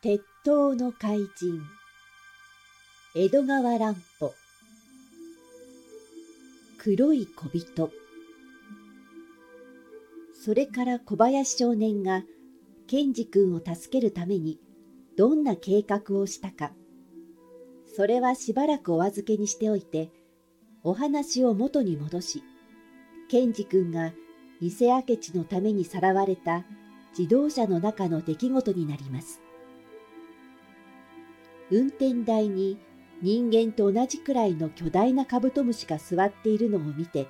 鉄塔の怪人。江戸川乱歩。黒い小人。それから小林少年が健二君を助けるためにどんな計画をしたか。それはしばらくお預けにしておいてお話を元に戻し健二君が偽明智のためにさらわれた自動車の中の出来事になります。運転台に人間と同じくらいの巨大なカブトムシが座っているのを見て、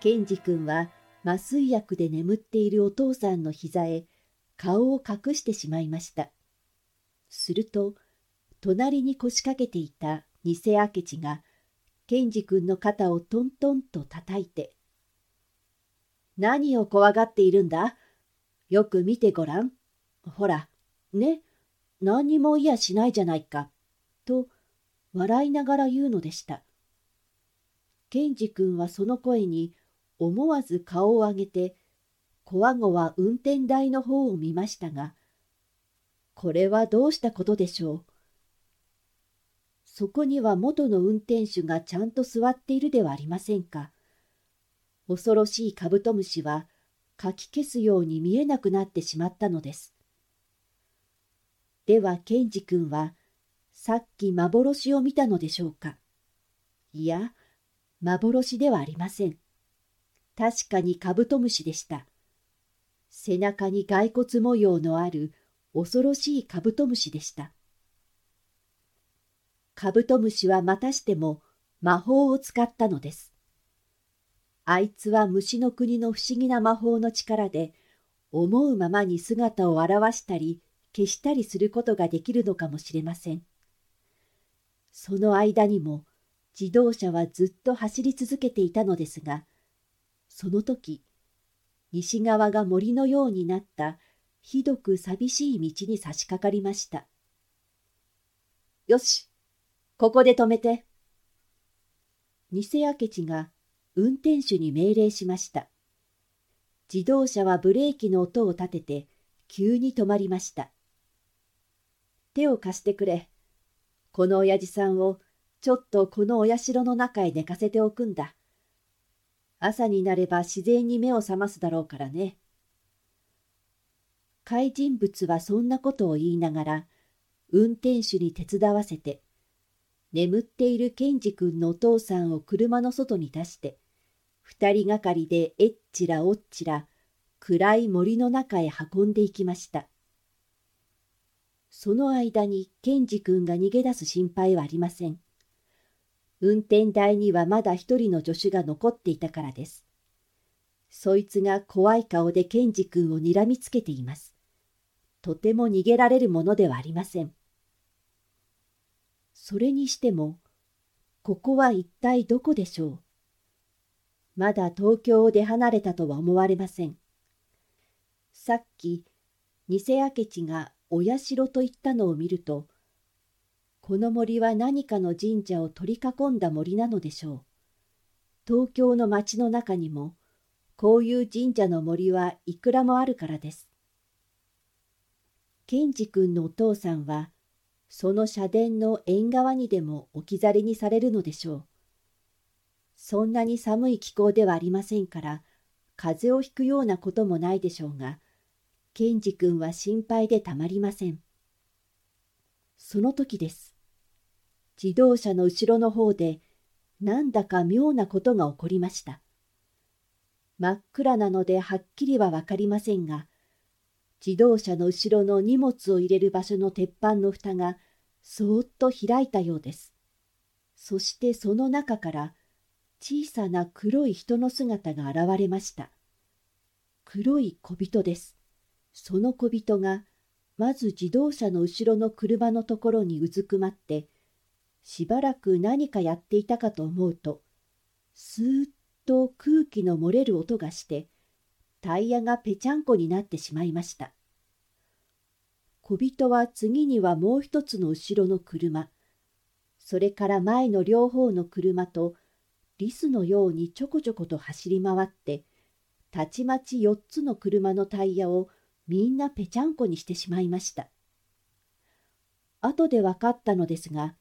ケンジ君は麻酔薬で眠っているお父さんの膝へ顔を隠してしまいました。すると、隣に腰掛けていた偽明智が、ケンジ君の肩をトントンと叩いて、何を怖がっているんだ？よく見てごらん。ほら、ね、何にもいやしないじゃないか。と、笑いながら言うのでした。ケンジ君はその声に思わず顔を上げて、こわごわ運転台の方を見ましたが、これはどうしたことでしょう。そこには元の運転手がちゃんと座っているではありませんか。恐ろしいカブトムシはかき消すように見えなくなってしまったのです。ではケンジ君はさっき幻を見たのでしょうか？いや、幻ではありません。確かにカブトムシでした。背中に骸骨模様のある恐ろしいカブトムシでした。カブトムシはまたしても魔法を使ったのです。あいつは虫の国の不思議な魔法の力で思うままに姿を現したり消したりすることができるのかもしれません。その間にも自動車はずっと走り続けていたのですが、その時、西側が森のようになったひどく寂しい道に差し掛かりました。よし、ここで止めて。偽明智が運転手に命令しました。自動車はブレーキの音を立てて急に止まりました。手を貸してくれ。この親父さんをちょっとこのお社の中へ寝かせておくんだ。朝になれば自然に目を覚ますだろうからね。怪人物はそんなことを言いながら、運転手に手伝わせて、眠っているケンジ君のお父さんを車の外に出して、二人がかりでえっちらおっちら、暗い森の中へ運んでいきました。その間にケンジ君が逃げ出す心配はありません。運転台にはまだ一人の助手が残っていたからです。そいつが怖い顔でケンジ君を睨みつけています。とても逃げられるものではありません。それにしても、ここは一体どこでしょう？まだ東京を出離れたとは思われません。さっき、偽明智がお社と言ったのを見ると、この森は何かの神社を取り囲んだ森なのでしょう。東京の町の中にも、こういう神社の森はいくらもあるからです。ケンジ君のお父さんは、その社殿の縁側にでも置き去りにされるのでしょう。そんなに寒い気候ではありませんから、風邪をひくようなこともないでしょうが、ケンジ君は心配でたまりません。その時です。自動車の後ろの方で、なんだか妙なことが起こりました。真っ暗なのではっきりはわかりませんが、自動車の後ろの荷物を入れる場所の鉄板の蓋がそーっと開いたようです。そしてその中から小さな黒い人の姿が現れました。黒い小人です。その小人が、まず自動車の後ろの車のところにうずくまって、しばらく何かやっていたかと思うと、スーッと空気の漏れる音がして、タイヤがぺちゃんこになってしまいました。小人は次にはもう一つの後ろの車、それから前の両方の車と、リスのようにちょこちょこと走り回って、たちまち四つの車のタイヤをみんなぺちゃんこにしてしまいました。後で分かったのですが、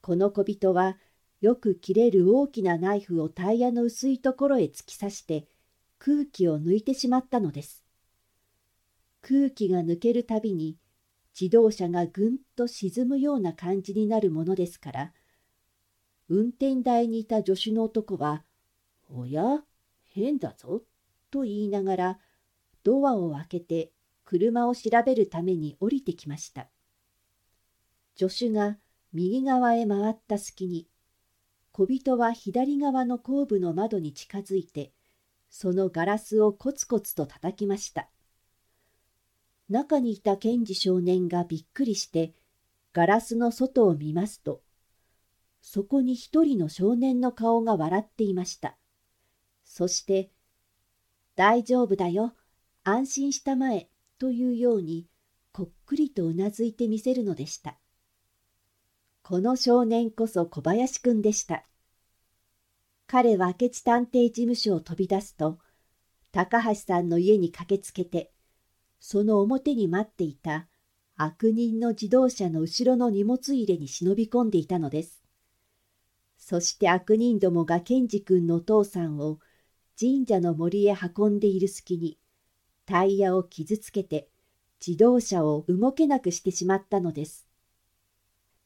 この小人はよく切れる大きなナイフをタイヤの薄いところへ突き刺して空気を抜いてしまったのです。空気が抜けるたびに自動車がぐんと沈むような感じになるものですから、運転台にいた助手の男は、おや、変だぞ、と言いながら、ドアを開けて車を調べるために降りてきました。助手が右側へ回った隙に、小人は左側の後部の窓に近づいて、そのガラスをコツコツと叩きました。中にいた検事少年がびっくりして、ガラスの外を見ますと、そこに一人の少年の顔が笑っていました。そして、大丈夫だよ、安心したまえ、というように、こっくりとうなずいてみせるのでした。この少年こそ小林くんでした。彼は明智探偵事務所を飛び出すと、高橋さんの家に駆けつけて、その表に待っていた悪人の自動車の後ろの荷物入れに忍び込んでいたのです。そして悪人どもがケンジ君のお父さんを神社の森へ運んでいる隙にタイヤを傷つけて自動車を動けなくしてしまったのです。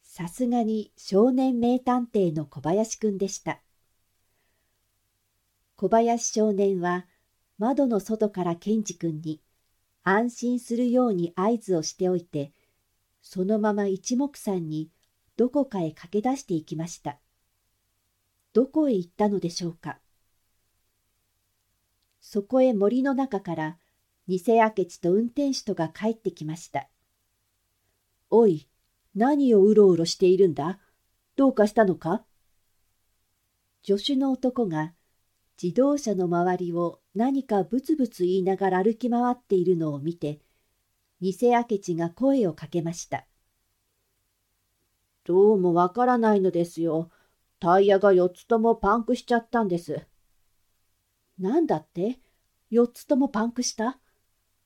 さすがに少年名探偵の小林くんでした。小林少年は窓の外からケンジ君に安心するように合図をしておいて、そのまま一目散にどこかへ駆け出していきました。どこへ行ったのでしょうか。そこへ森の中から偽明智と運転手とが帰ってきました。おい、何をうろうろしているんだ？どうかしたのか？助手の男が自動車の周りを何かブツブツ言いながら歩き回っているのを見て、偽明智が声をかけました。どうもわからないのですよ。タイヤが4つともパンクしちゃったんです。なんだって？4つともパンクした？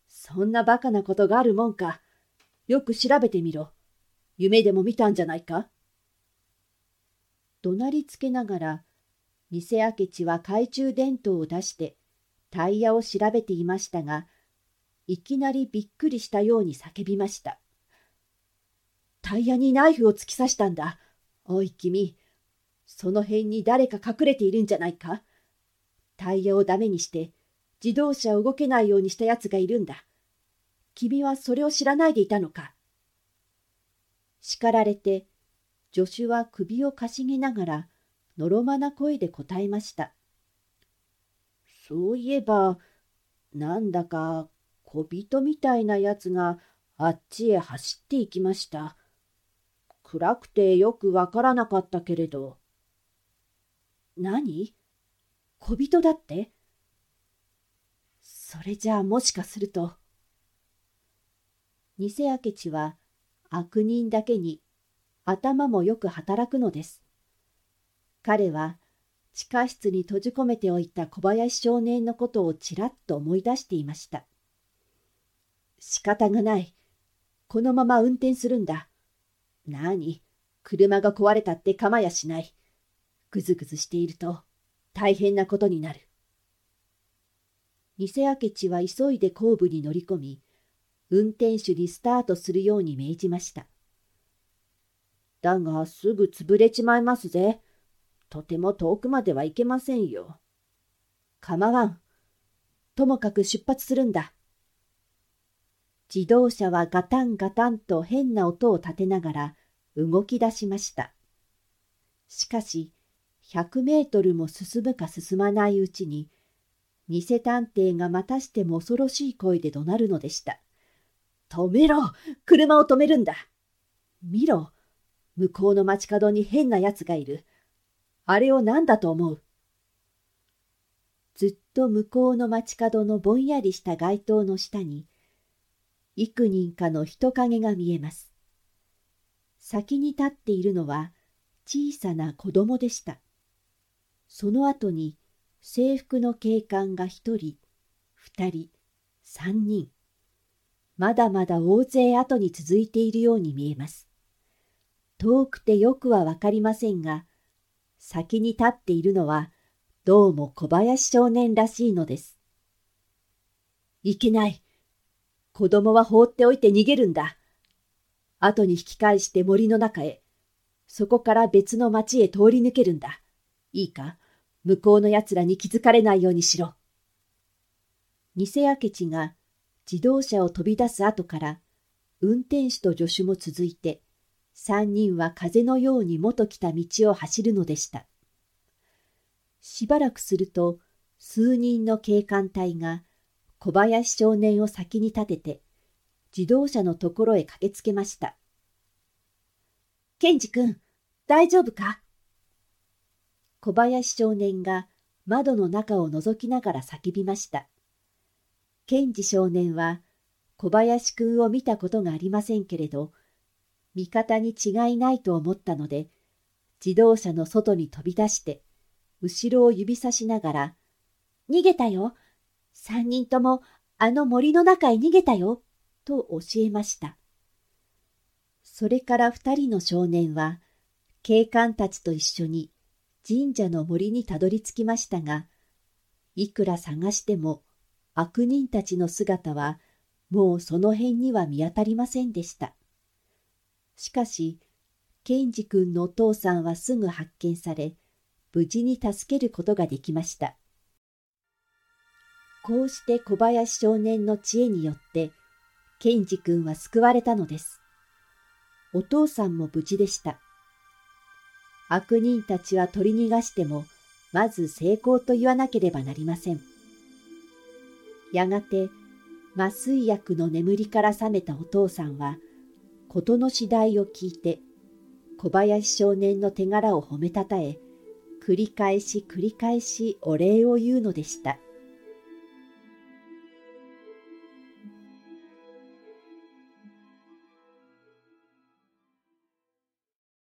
そんなバカなことがあるもんか。よく調べてみろ。夢でも見たんじゃないか？怒鳴りつけながら偽明智は懐中電灯を出してタイヤを調べていましたが、いきなりびっくりしたように叫びました。タイヤにナイフを突き刺したんだ。おい君、その辺に誰か隠れているんじゃないか？タイヤをダメにして自動車を動けないようにした奴がいるんだ。君はそれを知らないでいたのか叱られて、助手は首をかしげながらのろまな声で答えました。そういえば、なんだか小人みたいなやつがあっちへ走っていきました。暗くてよくわからなかったけれど。何？小人だって？それじゃあもしかすると。偽明智は悪人だけに頭もよく働くのです。彼は地下室に閉じ込めておいた小林少年のことをちらっと思い出していました。仕方がない。このまま運転するんだ。なに、車が壊れたって構やしない。ぐずぐずしていると大変なことになる。偽明智は急いで後部に乗り込み、運転手にスタートするように命じました。だがすぐ潰れちまいますぜ。とても遠くまでは行けませんよ。構わん。ともかく出発するんだ。自動車はガタンガタンと変な音を立てながら動き出しました。しかし、100メートルも進むか進まないうちに、偽探偵がまたしても恐ろしい声で怒鳴るのでした。止めろ車を止めるんだ見ろ向こうの街角に変な奴がいる。あれを何だと思う？ずっと向こうの街角のぼんやりした街灯の下に、幾人かの人影が見えます。先に立っているのは小さな子供でした。その後に制服の警官が一人、二人、三人。まだまだ大勢後に続いているように見えます。遠くてよくはわかりませんが、先に立っているのはどうも小林少年らしいのです。いけない。子供は放っておいて逃げるんだ。後に引き返して森の中へ。そこから別の町へ通り抜けるんだ。いいか？向こうの奴らに気づかれないようにしろ。偽明智が自動車を飛び出す後から、運転手と助手も続いて、三人は風のように元来た道を走るのでした。しばらくすると、数人の警官隊が小林少年を先に立てて、自動車のところへ駆けつけました。ケンジ君、大丈夫か？小林少年が窓の中を覗きながら叫びました。ケンジ少年は小林君を見たことがありませんけれど、味方に違いないと思ったので、自動車の外に飛び出して、後ろを指さしながら、逃げたよ。三人ともあの森の中へ逃げたよ。と教えました。それから二人の少年は、警官たちと一緒に神社の森にたどり着きましたが、いくら探しても悪人たちの姿はもうその辺には見当たりませんでした。しかし、ケンジ君のお父さんはすぐ発見され、無事に助けることができました。こうして小林少年の知恵によって、ケンジ君は救われたのです。お父さんも無事でした。悪人たちは取り逃がしても、まず成功と言わなければなりません。やがて、麻酔薬の眠りから覚めたお父さんは、事の次第を聞いて、小林少年の手柄を褒めたたえ、繰り返し繰り返しお礼を言うのでした。